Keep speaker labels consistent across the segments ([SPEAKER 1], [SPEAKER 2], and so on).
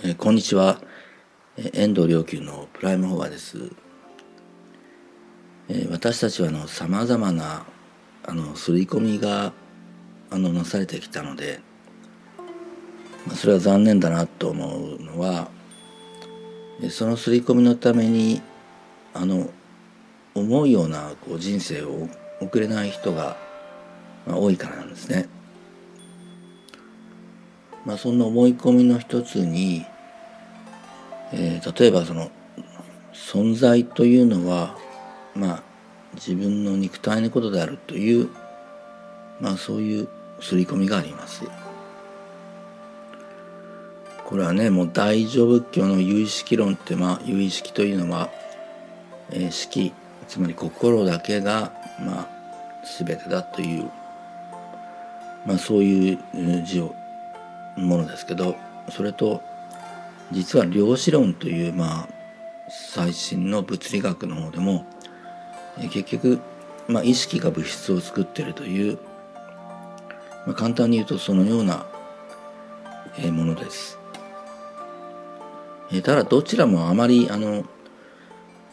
[SPEAKER 1] えー、こんにちは、えー、遠藤良久のプライムフォアです、えー、私たちはさまざまなあの刷り込みがあのなされてきたので、まあ、それは残念だなと思うのは、えー、その刷り込みのためにあの思うようなこう人生を送れない人が、まあ、多いからなんですね。まあ、そんな思い込みの一つにえー、例えばその存在というのはまあ自分の肉体のことであるというまあそういう刷り込みがあります。これはねもう大乗仏教の有意識論ってまあ有意識というのは、えー、識つまり心だけがまあ全てだというまあそういう字をものですけどそれと実は量子論というまあ最新の物理学の方でも結局、まあ、意識が物質を作っているという、まあ、簡単に言うとそのようなものです。ただどちらもあまりあの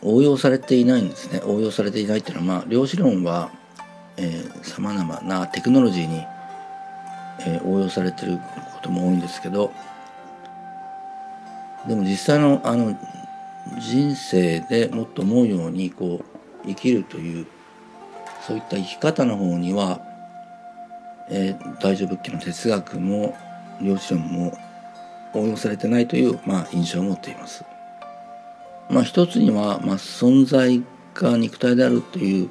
[SPEAKER 1] 応用されていないんですね応用されていないっていうのは、まあ、量子論はさまざまなテクノロジーに、えー、応用されてることも多いんですけどでも実際のあの人生でもっと思うようにこう生きるというそういった生き方の方には、えー、大乗仏教の哲学も両親も応用されてないという、まあ、印象を持っています。まあ、一つには、まあ、存在が肉体であるという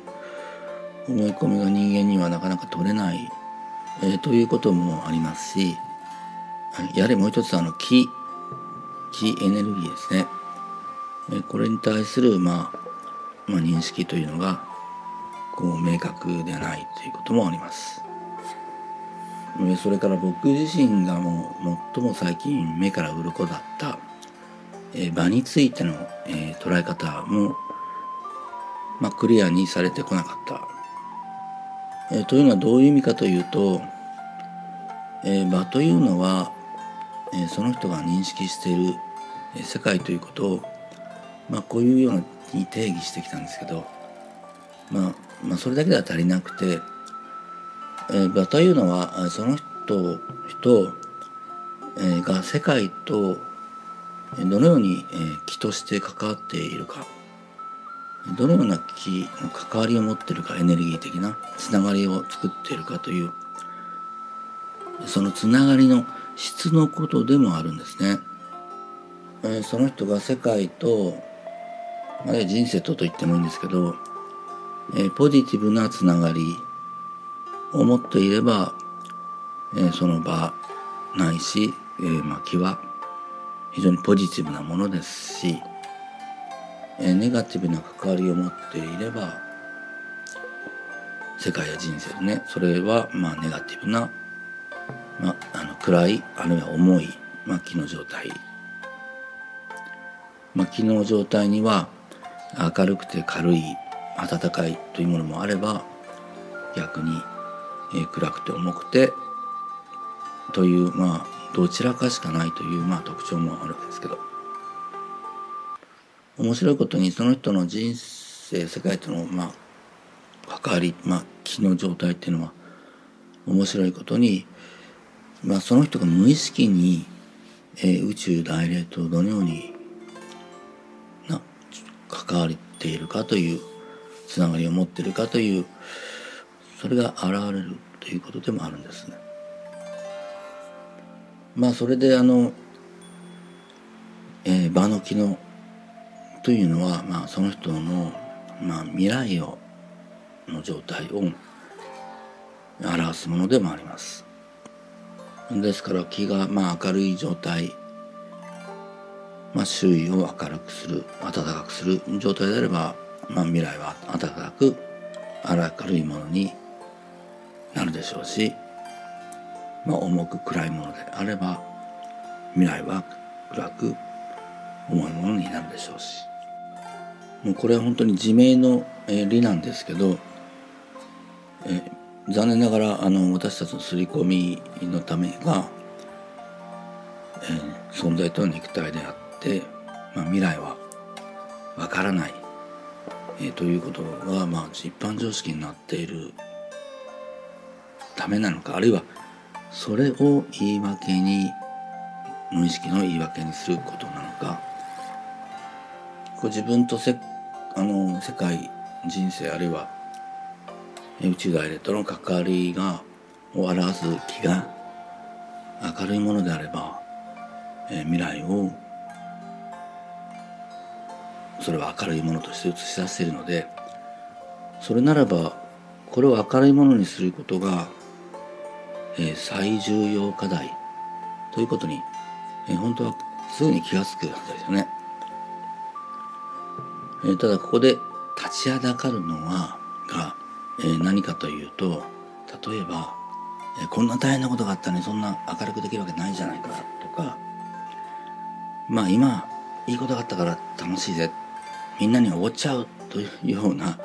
[SPEAKER 1] 思い込みが人間にはなかなか取れない、えー、ということもありますしやはりもう一つあの気気エネルギーですね。これに対する、まあ、まあ、認識というのがこう明確でないということもあります。それから僕自身がもう最も最近目から鱗だった、場についての、捉え方も、まあ、クリアにされてこなかった。というのはどういう意味かというと、場というのはえその人が認識している世界ということを、まあ、こういうように定義してきたんですけど、まあ、まあそれだけでは足りなくて、え、場というのはその人人、え、が世界とどのように、え、気として関わっているかどのような気の関わりを持っているかエネルギー的なつながりを作っているかというそのつながりの質のことでもあるんですね。え、その人が世界と、あるいは人生とと言ってもいいんですけど、え、ポジティブなつながりを持っていれば、え、その場ないし、えー、まあ気は非常にポジティブなものですし、え、ネガティブな関わりを持っていれば世界や人生でねそれはまあネガティブなまあ、あの暗いあるいは重い、まあ、気の状態、まあ、気の状態には明るくて軽い暖かいというものもあれば逆に、えー、暗くて重くてというまあどちらかしかないという、まあ、特徴もあるわけですけど。面白いことにその人の人生世界との、まあ、関わり、まあ、気の状態っていうのは面白いことにまあ、その人が無意識に、えー、宇宙大霊とどのようにな関わっているかというつながりを持っているかというそれが現れるということでもあるんですね。まあそれであの、えー、場の機能というのは、まあ、その人の、まあ、未来をの状態を表すものでもあります。ですから気がまあ明るい状態、まあ、周囲を明るくする。暖かくする。状態であれば、まあ、未来は暖かく明るいものになるでしょうし、まあ、重く暗いものであれば未来は暗く重いものになるでしょうし。もうこれは本当に自明の理なんですけど、え残念ながらあの私たちの刷り込みのためがえー、存在とは肉体であって、まあ、未来はわからない、えー、ということが、まあ、一般常識になっているためなのかあるいはそれを言い訳に無意識の言い訳にすることなのかこう自分とせあの世界人生あるいは宇宙外霊との関わりがを表す気が明るいものであれば、えー、未来をそれは明るいものとして映し出しているのでそれならばこれを明るいものにすることが、えー、最重要課題ということに、えー、本当はすぐに気が付くはずですよね。えー、ただここで立ちはだかるのは、え、何かというと例えば、え、こんな大変なことがあったのにそんな明るくできるわけないじゃないかとかまあ今いいことがあったから楽しいぜみんなにおごっちゃうというような、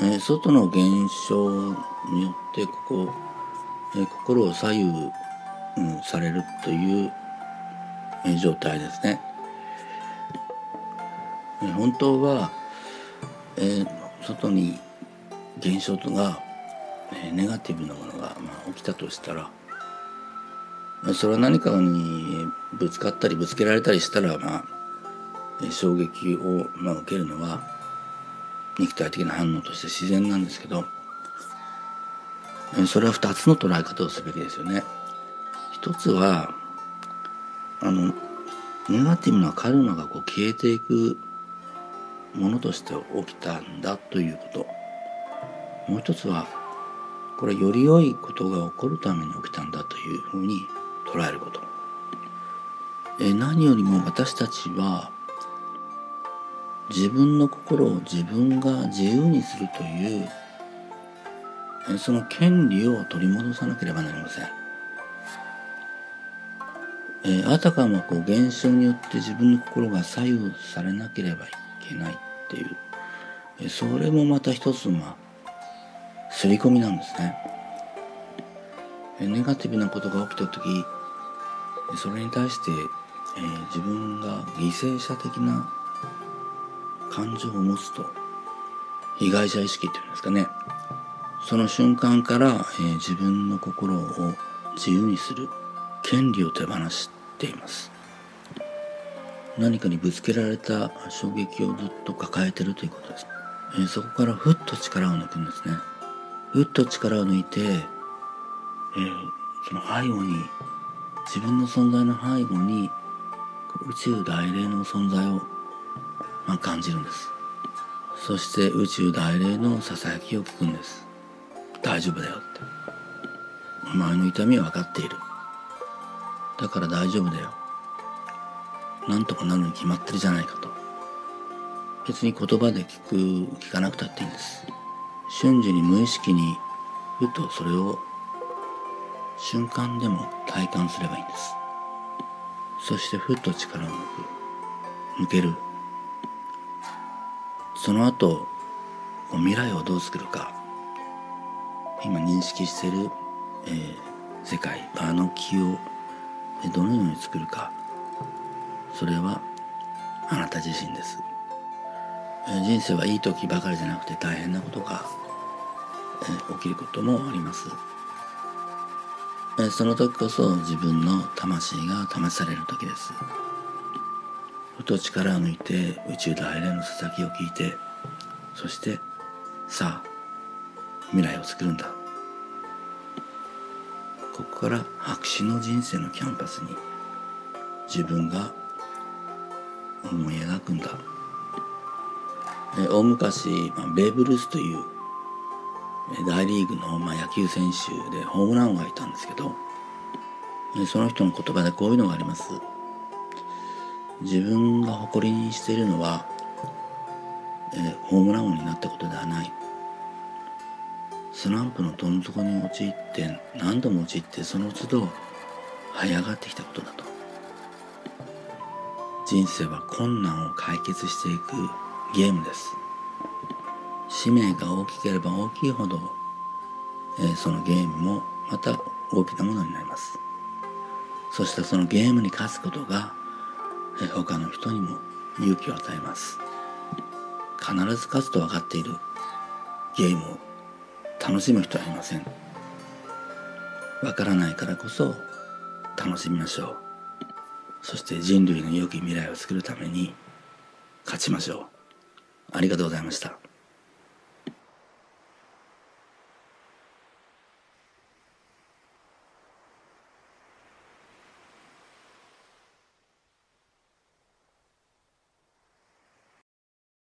[SPEAKER 1] え、外の現象によってここ、え、心を左右、うん、されるという、え、状態ですね。え、本当は、え、外に現象が、え、ネガティブなものが、まあ、起きたとしたらそれは何かにぶつかったりぶつけられたりしたらまあ衝撃を、まあ、受けるのは肉体的な反応として自然なんですけどそれは2つの捉え方をすべきですよね。一つはあのネガティブなカルマがこう消えていくものとして起きたんだということもう一つはこれより良いことが起こるために起きたんだというふうに捉えることえ何よりも私たちは自分の心を自分が自由にするというその権利を取り戻さなければなりません。えあたかもこう現象によって自分の心が左右されなければいけないっていう、えそれもまた一つまあ刷り込みなんですね。ネガティブなことが起きた時それに対して、えー、自分が犠牲者的な感情を持つと被害者意識っていうんですかね。その瞬間から、えー、自分の心を自由にする権利を手放しています。何かにぶつけられた衝撃をずっと抱えてるということです、えー、そこからふっと力を抜くんですね。ふっと力を抜いて、えー、その背後に自分の存在の背後に宇宙大霊の存在をまあ、感じるんです。そして宇宙大霊のささやきを聞くんです。大丈夫だよって。お前の痛みは分かっている。だから大丈夫だよ。なんとかなるに決まってるじゃないかと。別に言葉で聞く聞かなくたっていいんです。瞬時に無意識にふとそれを瞬間でも体感すればいいんです。そしてふっと力を抜く。抜ける。その後未来をどう作るか。今認識してる、えー、世界あの木をどのように作るか。それはあなた自身です、人生はいい時ばかりじゃなくて大変なことが、起きることもあります、その時こそ自分の魂が試される時です。ふと力を抜いて宇宙大連のささきを聞いてそしてさあ未来を作るんだ。ここから白紙の人生のキャンパスに自分が思い描くんだ。大昔、まあ、ベーブ・ルースという大リーグの、ま、野球選手でホームラン王がいたんですけどその人の言葉でこういうのがあります。自分が誇りにしているのは、え、ホームラン王になったことではない。スランプのどん底に陥って何度も陥ってその都度這い上がってきたことだと。人生は困難を解決していくゲームです。使命が大きければ大きいほど、えー、そのゲームもまた大きなものになります。そしてそのゲームに勝つことがえ他の人にも勇気を与えます。必ず勝つと分かっているゲームを楽しむ人はいません。わからないからこそ楽しみましょう。そして人類の良き未来を作るために勝ちましょう。ありがとうございました。